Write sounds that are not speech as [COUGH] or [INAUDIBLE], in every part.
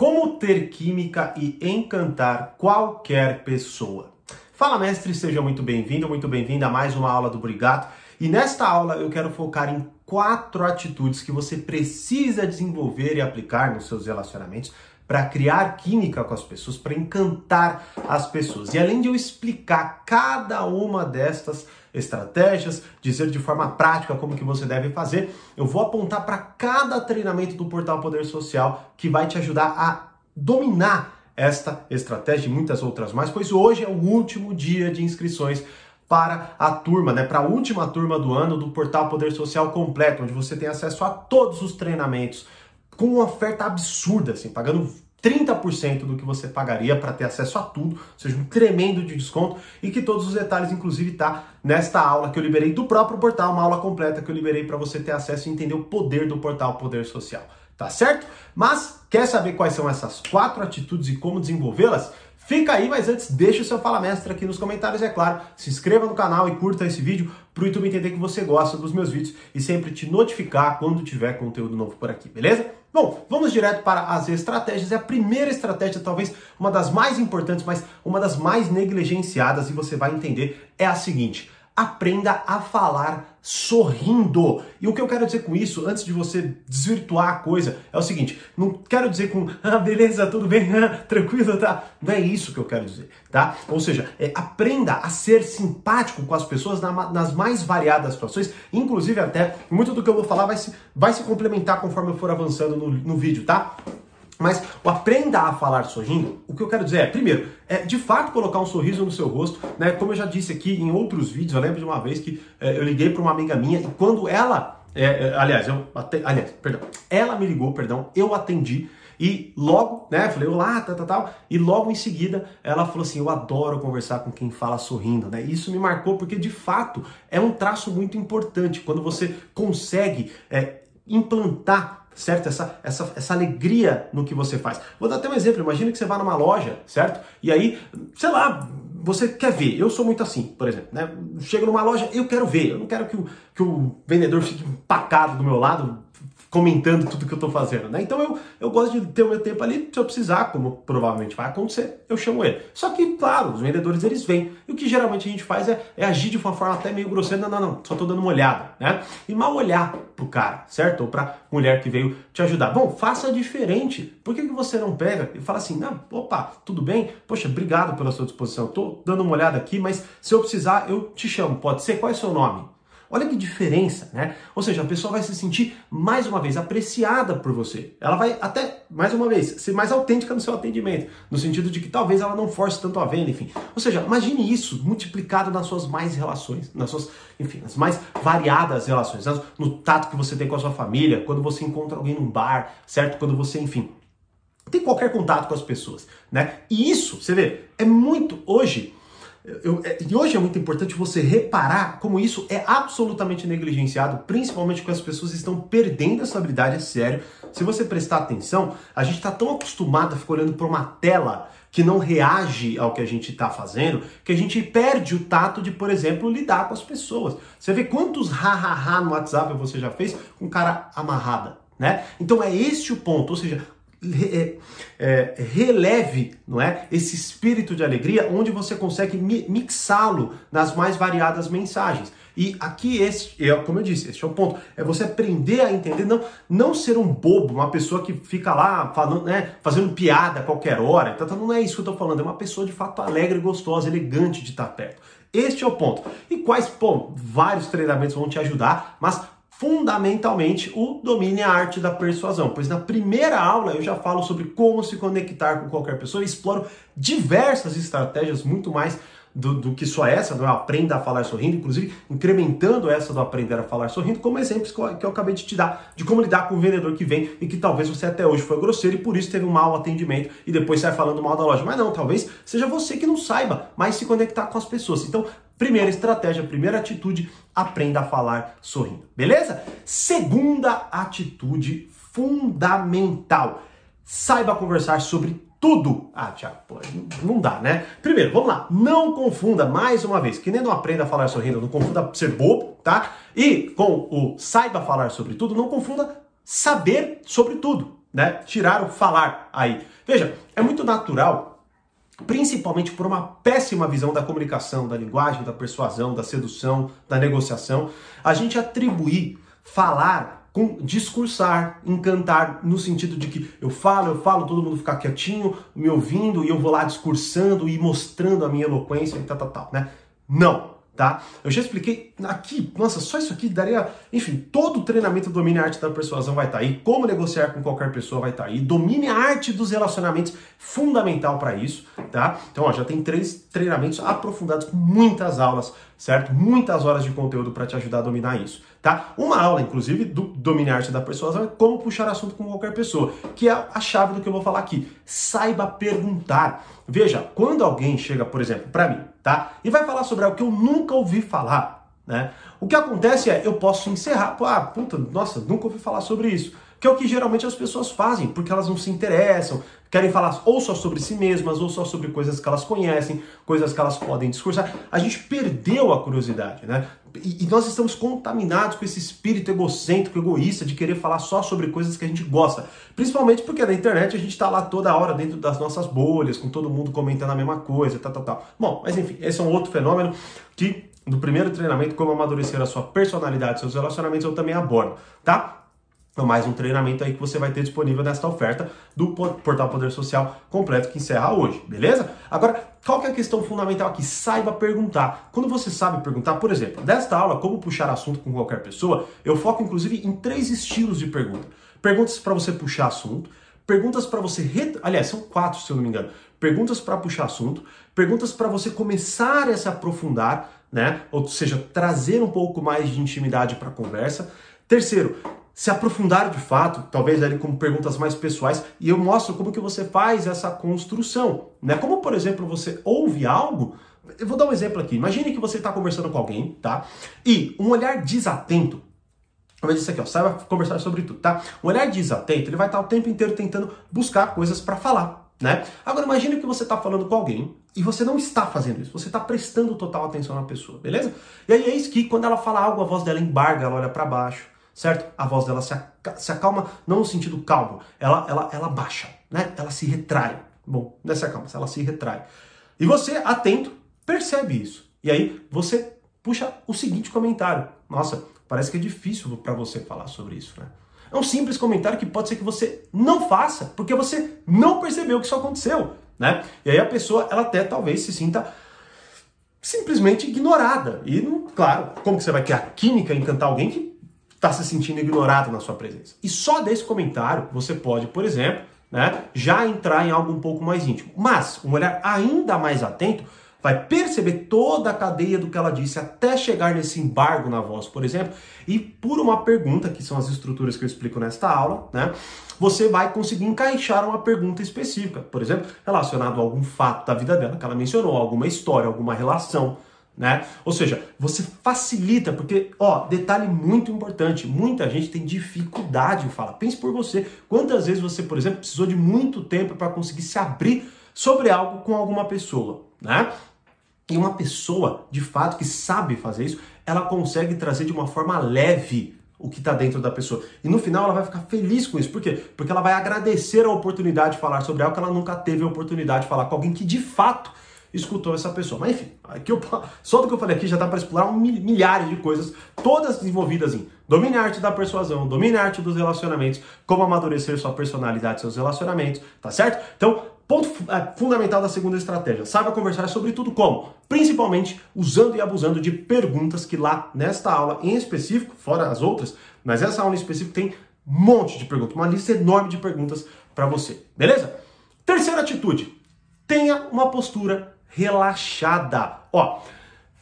Como ter química e encantar qualquer pessoa. Fala, mestre, seja muito bem-vindo, muito bem-vinda a mais uma aula do Brigato. E nesta aula eu quero focar em quatro atitudes que você precisa desenvolver e aplicar nos seus relacionamentos para criar química com as pessoas, para encantar as pessoas. E além de eu explicar cada uma destas estratégias, dizer de forma prática como que você deve fazer, eu vou apontar para cada treinamento do Portal Poder Social que vai te ajudar a dominar esta estratégia e muitas outras mais, pois hoje é o último dia de inscrições para a turma, né, para a última turma do ano do Portal Poder Social completo, onde você tem acesso a todos os treinamentos com uma oferta absurda, assim, pagando 30% do que você pagaria para ter acesso a tudo, ou seja, um tremendo de desconto e que todos os detalhes, inclusive, tá nesta aula que eu liberei do próprio portal, uma aula completa que eu liberei para você ter acesso e entender o poder do portal Poder Social, tá certo? Mas quer saber quais são essas quatro atitudes e como desenvolvê-las? Fica aí, mas antes deixa o seu Fala Mestre aqui nos comentários, é claro. Se inscreva no canal e curta esse vídeo para o YouTube entender que você gosta dos meus vídeos e sempre te notificar quando tiver conteúdo novo por aqui, beleza? Bom, vamos direto para as estratégias. E a primeira estratégia, talvez uma das mais importantes, mas uma das mais negligenciadas, e você vai entender, é a seguinte aprenda a falar sorrindo. E o que eu quero dizer com isso, antes de você desvirtuar a coisa, é o seguinte: não quero dizer com, [LAUGHS] ah, beleza, tudo bem, ah, [LAUGHS] tranquilo, tá? Não é isso que eu quero dizer, tá? Ou seja, é, aprenda a ser simpático com as pessoas na, nas mais variadas situações, inclusive até, muito do que eu vou falar vai se, vai se complementar conforme eu for avançando no, no vídeo, tá? Mas aprenda a falar sorrindo, o que eu quero dizer é, primeiro, é de fato colocar um sorriso no seu rosto, né? Como eu já disse aqui em outros vídeos, eu lembro de uma vez que é, eu liguei para uma amiga minha e quando ela, é, é aliás, eu, aliás, perdão, ela me ligou, perdão, eu atendi e logo, né, falei, olá, tal, tal, tal, e logo em seguida ela falou assim, eu adoro conversar com quem fala sorrindo, né? Isso me marcou porque de fato é um traço muito importante quando você consegue é, implantar certo? Essa, essa, essa alegria no que você faz. Vou dar até um exemplo. Imagina que você vai numa loja, certo? E aí, sei lá, você quer ver. Eu sou muito assim, por exemplo. Né? Chego numa loja, eu quero ver. Eu não quero que o, que o vendedor fique empacado do meu lado, comentando tudo que eu estou fazendo, né? Então eu, eu gosto de ter o meu tempo ali, se eu precisar, como provavelmente vai acontecer, eu chamo ele. Só que, claro, os vendedores eles vêm. E o que geralmente a gente faz é, é agir de uma forma até meio grosseira, não, não, não, só estou dando uma olhada, né? E mal olhar pro cara, certo? Ou pra mulher que veio te ajudar. Bom, faça diferente. Por que, que você não pega e fala assim, não, opa, tudo bem? Poxa, obrigado pela sua disposição. Estou dando uma olhada aqui, mas se eu precisar, eu te chamo. Pode ser? Qual é o seu nome? Olha que diferença, né? Ou seja, a pessoa vai se sentir mais uma vez apreciada por você. Ela vai até, mais uma vez, ser mais autêntica no seu atendimento, no sentido de que talvez ela não force tanto a venda, enfim. Ou seja, imagine isso multiplicado nas suas mais relações, nas suas, enfim, nas mais variadas relações, no tato que você tem com a sua família, quando você encontra alguém num bar, certo? Quando você, enfim, tem qualquer contato com as pessoas, né? E isso, você vê, é muito hoje eu, é, e hoje é muito importante você reparar como isso é absolutamente negligenciado, principalmente porque as pessoas estão perdendo essa habilidade, é sério. Se você prestar atenção, a gente está tão acostumado a ficar olhando para uma tela que não reage ao que a gente está fazendo, que a gente perde o tato de, por exemplo, lidar com as pessoas. Você vê quantos ha-ha-ha no WhatsApp você já fez com cara amarrada, né? Então é este o ponto, ou seja, é, é, releve não é, esse espírito de alegria, onde você consegue mixá-lo nas mais variadas mensagens. E aqui, esse, é, como eu disse, esse é o ponto. É você aprender a entender, não, não ser um bobo, uma pessoa que fica lá falando, né, fazendo piada a qualquer hora. Então, não é isso que eu estou falando. É uma pessoa de fato alegre, gostosa, elegante de estar perto. Este é o ponto. E quais, bom, vários treinamentos vão te ajudar, mas fundamentalmente o domínio a arte da persuasão, pois na primeira aula eu já falo sobre como se conectar com qualquer pessoa e exploro diversas estratégias muito mais do, do, que só essa, do aprenda a falar sorrindo, inclusive incrementando essa do aprender a falar sorrindo, como exemplos que eu, que eu acabei de te dar, de como lidar com o vendedor que vem e que talvez você até hoje foi grosseiro e por isso teve um mau atendimento e depois sai falando mal da loja. Mas não, talvez seja você que não saiba mais se conectar com as pessoas. Então, Primeira estratégia, primeira atitude, aprenda a falar sorrindo. Beleza? Segunda atitude fundamental. Saiba conversar sobre tudo. Ah, Tiago, não dá, né? Primeiro, vamos lá. Não confunda, mais uma vez, que nem não aprenda a falar sorrindo, não confunda ser bobo, tá? E com o saiba falar sobre tudo, não confunda saber sobre tudo. né? Tirar o falar aí. Veja, é muito natural, principalmente por uma péssima visão da comunicação, da linguagem, da persuasão, da sedução, da negociação, a gente atribuir falar com discursar, encantar, no sentido de que eu falo, eu falo, todo mundo ficar quietinho, me ouvindo, e eu vou lá discursando e mostrando a minha eloquência e tal, tal, tal, né? Não tá? Eu já expliquei aqui, nossa, só isso aqui daria, enfim, todo o treinamento domine a arte da persuasão vai estar tá aí, como negociar com qualquer pessoa vai estar tá aí, domine a arte dos relacionamentos, fundamental para isso, tá? Então, ó, já tem três treinamentos aprofundados com muitas aulas, certo? Muitas horas de conteúdo para te ajudar a dominar isso, tá? Uma aula, inclusive, do domine a arte da persuasão é como puxar assunto com qualquer pessoa, que é a chave do que eu vou falar aqui. Saiba perguntar. Veja, quando alguém chega, por exemplo, para mim, tá? E vai falar sobre algo que eu nunca ouvi falar, né? O que acontece é, eu posso encerrar, ah, puta, nossa, nunca ouvi falar sobre isso. Que é o que geralmente as pessoas fazem, porque elas não se interessam, querem falar ou só sobre si mesmas, ou só sobre coisas que elas conhecem, coisas que elas podem discursar. A gente perdeu a curiosidade, né? E, nós estamos contaminados com esse espírito egocêntrico, egoísta, de querer falar só sobre coisas que a gente gosta. Principalmente porque na internet a gente está lá toda hora dentro das nossas bolhas, com todo mundo comentando a mesma coisa, tal, tal, tal. Bom, mas enfim, esse é um outro fenômeno que no primeiro treinamento, como amadurecer a sua personalidade, seus relacionamentos, eu também abordo, tá? Então, mais um treinamento aí que você vai ter disponível nesta oferta do Portal Poder Social completo que encerra hoje, beleza? Agora, qual que é a questão fundamental aqui? Saiba perguntar. Quando você sabe perguntar, por exemplo, desta aula, como puxar assunto com qualquer pessoa, eu foco inclusive em três estilos de pergunta. Perguntas para você puxar assunto, perguntas para você, ret... aliás, são quatro se eu não me engano. Perguntas para puxar assunto, perguntas para você começar a se aprofundar, né? Ou seja, trazer um pouco mais de intimidade para a conversa. Terceiro, se aprofundar de fato, talvez ali com perguntas mais pessoais, e eu mostro como que você faz essa construção, né? Como, por exemplo, você ouve algo, eu vou dar um exemplo aqui. Imagine que você está conversando com alguém, tá? E um olhar desatento, Vamos isso aqui, ó, saiba conversar sobre tudo, tá? Um olhar desatento, ele vai estar o tempo inteiro tentando buscar coisas para falar, né? Agora imagine que você está falando com alguém e você não está fazendo isso, você está prestando total atenção na pessoa, beleza? E aí é isso que quando ela fala algo, a voz dela embarga, ela olha para baixo, certo? A voz dela se, se acalma, não no sentido calmo, ela, ela, ela baixa, né? Ela se retrai. Bom, não é se acalma, ela se retrai. E você, atento, percebe isso. E aí você puxa o seguinte comentário. Nossa, parece que é difícil para você falar sobre isso, né? É um simples comentário que pode ser que você não faça, porque você não percebeu que isso aconteceu, né? E aí a pessoa, ela até talvez se sinta simplesmente ignorada. E, claro, como que você vai criar química encantar alguém que está se sentindo ignorado na sua presença. E só desse comentário você pode, por exemplo, né, já entrar em algo um pouco mais íntimo. Mas um olhar ainda mais atento vai perceber toda a cadeia do que ela disse até chegar nesse embargo na voz, por exemplo, e por uma pergunta, que são as estruturas que eu explico nesta aula, né, você vai conseguir encaixar uma pergunta específica, por exemplo, relacionado a algum fato da vida dela que ela mencionou, alguma história, alguma relação, né? Ou seja, você facilita, porque, ó, detalhe muito importante, muita gente tem dificuldade em falar. Pense por você. Quantas vezes você, por exemplo, precisou de muito tempo para conseguir se abrir sobre algo com alguma pessoa, né? E uma pessoa, de fato, que sabe fazer isso, ela consegue trazer de uma forma leve o que está dentro da pessoa. E no final ela vai ficar feliz com isso. Por quê? Porque ela vai agradecer a oportunidade de falar sobre algo que ela nunca teve a oportunidade de falar com alguém que de fato escutou essa pessoa. Mas enfim, aqui eu, só do que eu falei aqui já dá para explorar milhares de coisas, todas envolvidas em domine a arte da persuasão, domine a arte dos relacionamentos, como amadurecer sua personalidade seus relacionamentos, tá certo? Então, ponto é, fundamental da segunda estratégia, saiba conversar sobre tudo como? Principalmente usando e abusando de perguntas que lá nesta aula em específico, fora as outras, mas essa aula em específico tem um monte de perguntas, uma lista enorme de perguntas para você, beleza? Terceira atitude, tenha uma postura relaxada. Ó,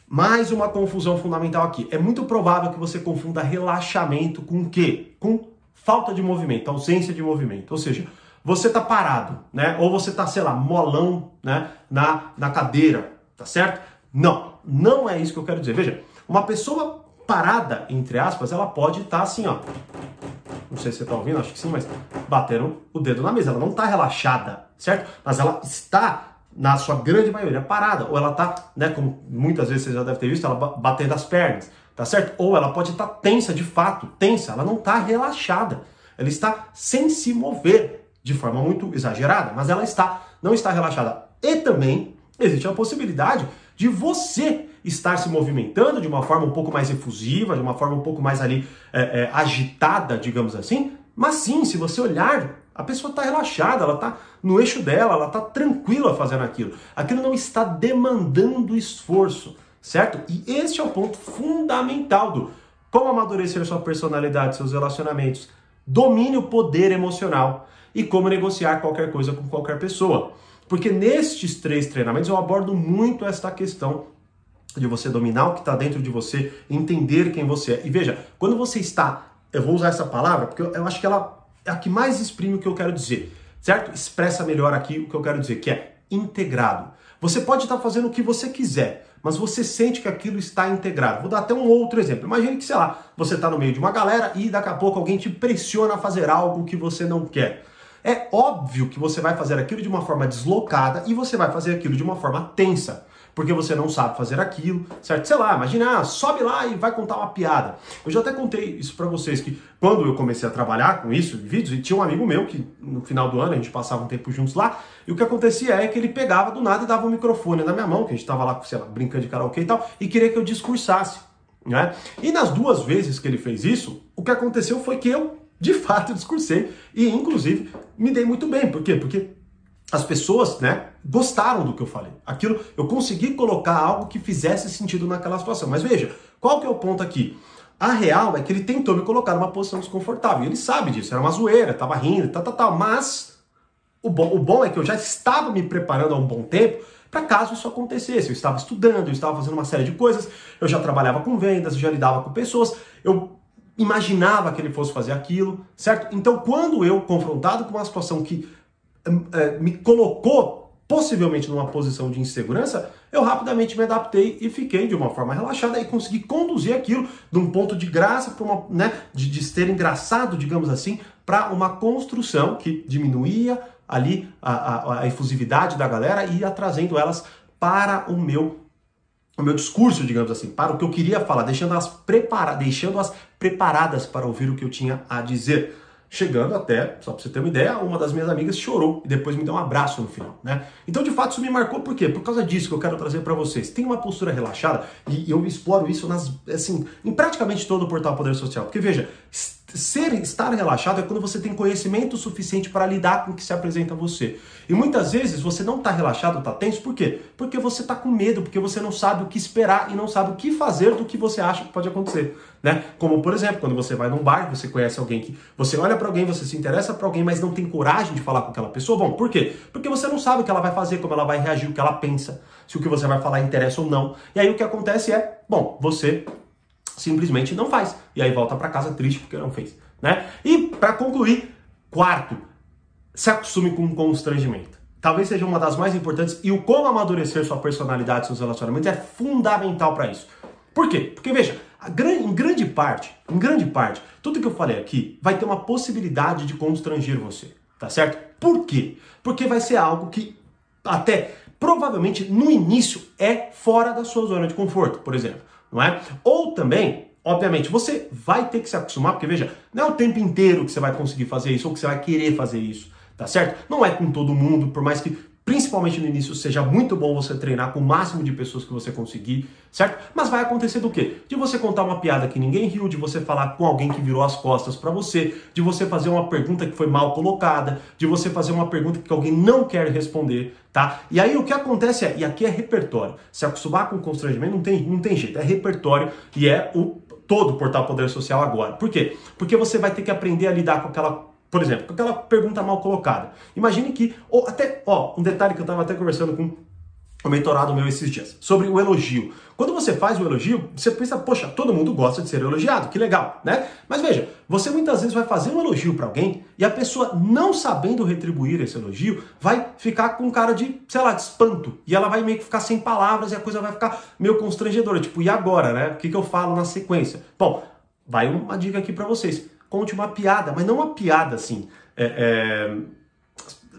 mais uma confusão fundamental aqui. É muito provável que você confunda relaxamento com o quê? Com falta de movimento, ausência de movimento. Ou seja, você tá parado, né? Ou você tá, sei lá, molão, né, na, na cadeira, tá certo? Não, não é isso que eu quero dizer. Veja, uma pessoa parada, entre aspas, ela pode estar tá assim, ó. Não sei se você tá ouvindo, acho que sim, mas batendo o dedo na mesa. Ela não tá relaxada, certo? Mas ela está na sua grande maioria, parada. Ou ela tá, né, como muitas vezes você já deve ter visto, ela batendo as pernas, tá certo? Ou ela pode estar tá tensa de fato, tensa, ela não tá relaxada. ela está sem se mover de forma muito exagerada, mas ela está não está relaxada. E também existe a possibilidade de você estar se movimentando de uma forma um pouco mais efusiva, de uma forma um pouco mais ali é, é, agitada, digamos assim. Mas sim, se você olhar, a pessoa está relaxada, ela está no eixo dela, ela está tranquila fazendo aquilo. Aquilo não está demandando esforço, certo? E este é o ponto fundamental do como amadurecer sua personalidade, seus relacionamentos, domine o poder emocional e como negociar qualquer coisa com qualquer pessoa. Porque nestes três treinamentos eu abordo muito esta questão de você dominar o que está dentro de você, entender quem você é. E veja, quando você está, eu vou usar essa palavra porque eu acho que ela é a que mais exprime o que eu quero dizer, certo? Expressa melhor aqui o que eu quero dizer, que é integrado. Você pode estar fazendo o que você quiser, mas você sente que aquilo está integrado. Vou dar até um outro exemplo. Imagine que, sei lá, você está no meio de uma galera e daqui a pouco alguém te pressiona a fazer algo que você não quer. É óbvio que você vai fazer aquilo de uma forma deslocada e você vai fazer aquilo de uma forma tensa porque você não sabe fazer aquilo, certo? Sei lá, imagina, ah, sobe lá e vai contar uma piada. Eu já até contei isso para vocês que quando eu comecei a trabalhar com isso, vídeos, e tinha um amigo meu que no final do ano a gente passava um tempo juntos lá, e o que acontecia é que ele pegava do nada e dava um microfone na minha mão, que a gente tava lá, sei lá, brincando de karaokê e tal, e queria que eu discursasse, né? E nas duas vezes que ele fez isso, o que aconteceu foi que eu de fato discursei e inclusive me dei muito bem. Por quê? Porque as pessoas, né, gostaram do que eu falei. Aquilo, eu consegui colocar algo que fizesse sentido naquela situação. Mas veja, qual que é o ponto aqui? A real é que ele tentou me colocar numa posição desconfortável. Ele sabe disso, era uma zoeira, tava rindo, tal, tal, tal. Mas o bom, o bom é que eu já estava me preparando há um bom tempo para caso isso acontecesse. Eu estava estudando, eu estava fazendo uma série de coisas, eu já trabalhava com vendas, eu já lidava com pessoas, eu imaginava que ele fosse fazer aquilo, certo? Então, quando eu confrontado com uma situação que é, me colocou possivelmente numa posição de insegurança, eu rapidamente me adaptei e fiquei de uma forma relaxada e consegui conduzir aquilo de um ponto de graça para uma, né, de, de ser engraçado, digamos assim, para uma construção que diminuía ali a, a, a, efusividade da galera e ia trazendo elas para o meu o meu discurso, digamos assim, para o que eu queria falar, deixando-as prepara deixando preparadas para ouvir o que eu tinha a dizer chegando até, só para você ter uma ideia, uma das minhas amigas chorou e depois me deu um abraço no final, né? Então, de fato, isso me marcou por quê? Por causa disso que eu quero trazer para vocês. Tem uma postura relaxada e eu exploro isso nas, assim, em praticamente todo o portal Poder Social. Porque veja, ser estar relaxado é quando você tem conhecimento suficiente para lidar com o que se apresenta a você. E muitas vezes você não está relaxado, está tenso, por quê? Porque você está com medo, porque você não sabe o que esperar e não sabe o que fazer do que você acha que pode acontecer, né? Como por exemplo, quando você vai num bar, você conhece alguém que você olha para alguém, você se interessa para alguém, mas não tem coragem de falar com aquela pessoa. Bom, por quê? Porque você não sabe o que ela vai fazer, como ela vai reagir, o que ela pensa, se o que você vai falar interessa ou não. E aí o que acontece é, bom, você simplesmente não faz. E aí volta para casa triste porque não fez, né? E para concluir, quarto, se acostume com constrangimento. Talvez seja uma das mais importantes e o como amadurecer sua personalidade, seus relacionamentos é fundamental para isso. Por quê? Porque veja, em grande parte, em grande parte, tudo que eu falei aqui vai ter uma possibilidade de constranger você, tá certo? Por quê? Porque vai ser algo que até provavelmente no início é fora da sua zona de conforto, por exemplo não é? Ou também, obviamente, você vai ter que se acostumar, porque veja, não é o tempo inteiro que você vai conseguir fazer isso ou que você vai querer fazer isso, tá certo? Não é com todo mundo, por mais que principalmente no início, seja muito bom você treinar com o máximo de pessoas que você conseguir, certo? Mas vai acontecer do quê? De você contar uma piada que ninguém riu, de você falar com alguém que virou as costas para você, de você fazer uma pergunta que foi mal colocada, de você fazer uma pergunta que alguém não quer responder, tá? E aí o que acontece é, e aqui é repertório, se acostumar com constrangimento não tem, não tem jeito, é repertório e é o todo o portal Poder Social agora. Por quê? Porque você vai ter que aprender a lidar com aquela por exemplo, com aquela pergunta mal colocada. Imagine que, ou até, ó, um detalhe que eu estava até conversando com um mentorado meu esses dias, sobre o elogio. Quando você faz o elogio, você pensa, poxa, todo mundo gosta de ser elogiado, que legal, né? Mas veja, você muitas vezes vai fazer um elogio para alguém e a pessoa, não sabendo retribuir esse elogio, vai ficar com cara de, sei lá, de espanto. E ela vai meio que ficar sem palavras e a coisa vai ficar meio constrangedora. Tipo, e agora, né? O que, que eu falo na sequência? Bom, vai uma dica aqui para vocês conte uma piada, mas não uma piada assim. É, é,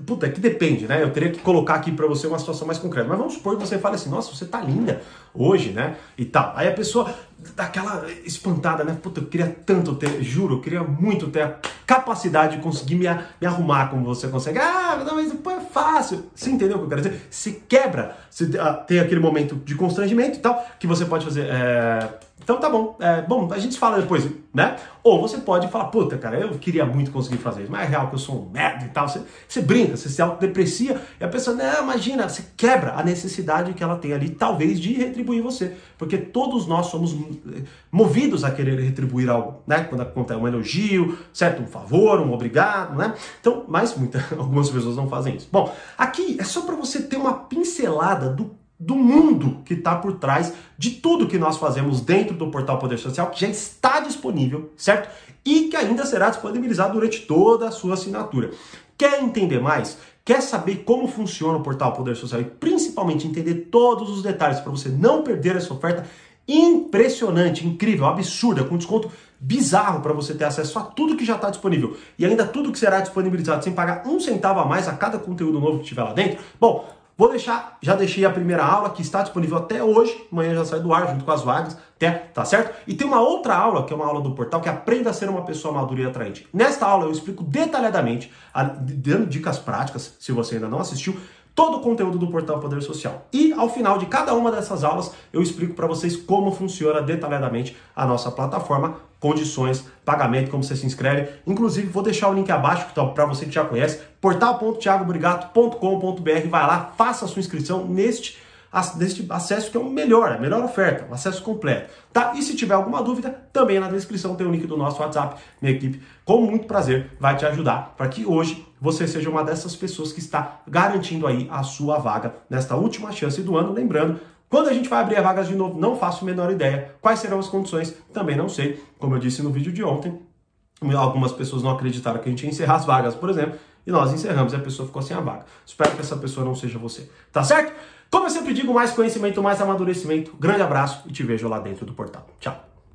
Puta, é que depende, né? Eu teria que colocar aqui para você uma situação mais concreta. Mas vamos supor que você fale assim, nossa, você tá linda hoje, né? E tal. Aí a pessoa dá aquela espantada, né? Puta, eu queria tanto ter, juro, eu queria muito ter a capacidade de conseguir me, me arrumar como você consegue. Ah, não, mas pô, é fácil. Você entendeu o que eu quero dizer? Se quebra, se ah, tem aquele momento de constrangimento e tal, que você pode fazer. É então tá bom. É, bom, a gente fala depois, né? Ou você pode falar, puta, cara, eu queria muito conseguir fazer isso, mas é real que eu sou um merda e tal. Você, você brinca, você se autodeprecia e a pessoa, não, imagina, você quebra a necessidade que ela tem ali, talvez, de retribuir você. Porque todos nós somos eh, movidos a querer retribuir algo, né? Quando acontece um elogio, certo? Um favor, um obrigado, né? Então, mas muita, [LAUGHS] algumas pessoas não fazem isso. Bom, aqui é só para você ter uma pincelada do do mundo que está por trás de tudo que nós fazemos dentro do portal Poder Social, que já está disponível, certo? E que ainda será disponibilizado durante toda a sua assinatura. Quer entender mais? Quer saber como funciona o portal Poder Social e principalmente entender todos os detalhes para você não perder essa oferta impressionante, incrível, absurda, com desconto bizarro para você ter acesso a tudo que já está disponível e ainda tudo que será disponibilizado sem pagar um centavo a mais a cada conteúdo novo que tiver lá dentro? Bom, Vou deixar, já deixei a primeira aula que está disponível até hoje, amanhã já sai do ar junto com as vagas, até, tá certo? E tem uma outra aula, que é uma aula do portal, que é aprenda a ser uma pessoa madura e atraente. Nesta aula eu explico detalhadamente, dando dicas práticas, se você ainda não assistiu, todo o conteúdo do portal Poder Social. E ao final de cada uma dessas aulas, eu explico para vocês como funciona detalhadamente a nossa plataforma, condições, pagamento, como você se inscreve. Inclusive, vou deixar o link abaixo para você que já conhece, portal.thiagobrigato.com.br. Vai lá, faça a sua inscrição neste deste acesso que é o melhor, a melhor oferta, o acesso completo. Tá? E se tiver alguma dúvida, também na descrição tem o link do nosso WhatsApp. Minha equipe, com muito prazer, vai te ajudar para que hoje você seja uma dessas pessoas que está garantindo aí a sua vaga nesta última chance do ano. Lembrando, quando a gente vai abrir a vagas de novo, não faço a menor ideia. Quais serão as condições? Também não sei. Como eu disse no vídeo de ontem, algumas pessoas não acreditaram que a gente ia encerrar as vagas, por exemplo, e nós encerramos e a pessoa ficou sem a vaga. Espero que essa pessoa não seja você. Tá certo? Como eu sempre digo, mais conhecimento, mais amadurecimento. Grande abraço e te vejo lá dentro do portal. Tchau.